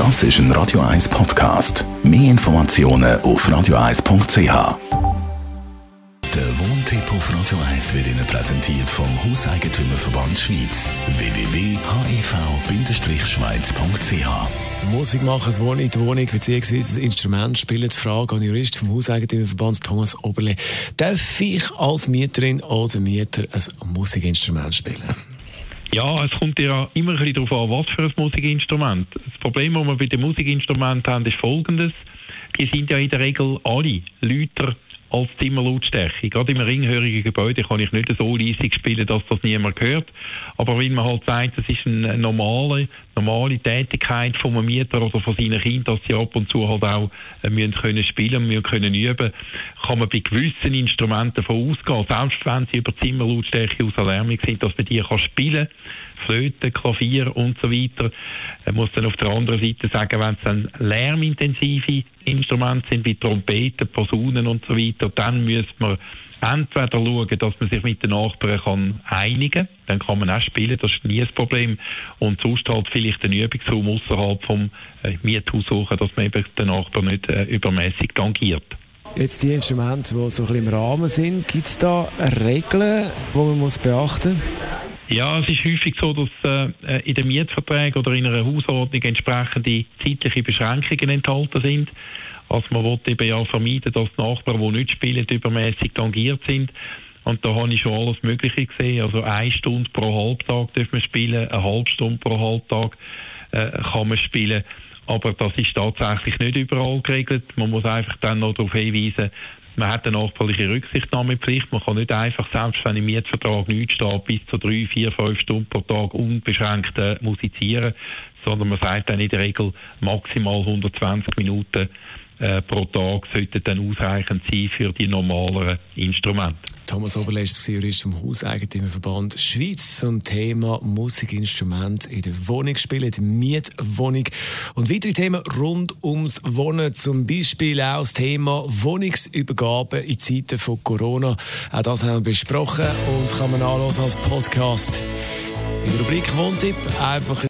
Das ist ein Radio 1 Podcast. Mehr Informationen auf radio1.ch. Der Wohntipp auf Radio 1 wird Ihnen präsentiert vom Hauseigentümerverband Schweiz. www.hev-schweiz.ch Musik machen, das Wohnen Wohnung bzw. das Instrument spielen. Die Frage an Jurist vom Hauseigentümerverband Thomas Oberle. Darf ich als Mieterin oder Mieter ein Musikinstrument spielen? Ja, es kommt ja immer ein bisschen darauf an, was für ein Musikinstrument. Das Problem, das wir bei den Musikinstrumenten haben, ist folgendes. Die sind ja in der Regel alle Leute als Zimmerlautstärke. Gerade im ringhörigen Gebäude kann ich nicht so leisig spielen, dass das niemand hört. Aber wenn man halt sagt, das ist eine normale, normale Tätigkeit von einem Mieter oder von seinen Kindern, dass sie ab und zu halt auch äh, müssen können spielen müssen können üben, kann man bei gewissen Instrumenten davon ausgehen, selbst wenn sie über Zimmerlautstärke aus Erlärmung sind, dass man die kann spielen Flöte, Klavier und so weiter. Man muss dann auf der anderen Seite sagen, wenn es dann lärmintensive Instrumente sind, wie Trompeten, Posaunen und so weiter, dann müsste man entweder schauen, dass man sich mit den Nachbarn kann einigen kann, dann kann man auch spielen, das ist nie ein Problem. Und sonst halt vielleicht einen Übungsraum außerhalb vom äh, Miethaus suchen, dass man eben den Nachbarn nicht äh, übermäßig tangiert. Jetzt die Instrumente, die so ein bisschen im Rahmen sind, gibt es da Regeln, die man muss beachten muss? Ja, es ist häufig so, dass äh, in den Mietverträgen oder in einer Hausordnung entsprechende zeitliche Beschränkungen enthalten sind. Also man will eben ja vermeiden, dass Nachbarn, die nicht spielen, übermäßig tangiert sind. Und da habe ich schon alles Mögliche gesehen. Also eine Stunde pro Halbtag dürfen wir spielen, eine halbe Stunde pro Halbtag äh, kann man spielen. Aber das ist tatsächlich nicht überall geregelt. Man muss einfach dann noch darauf hinweisen, man hat eine nachbarliche Rücksichtnahmepflicht. Man kann nicht einfach, selbst wenn im Mietvertrag nichts steht, bis zu drei, vier, fünf Stunden pro Tag unbeschränkt äh, musizieren, sondern man sagt dann in der Regel maximal 120 Minuten äh, pro Tag sollten dann ausreichend sein für die normaleren Instrumente. Thomas Oberle ist Jurist vom Hauseigentümerverband Schweiz zum Thema Musikinstrument in der Wohnung spielen, die Mietwohnung und weitere Themen rund ums Wohnen, zum Beispiel auch das Thema Wohnungsübergabe in Zeiten von Corona. Auch das haben wir besprochen und kann man anhören als Podcast. In der Rubrik Wohntipp einfach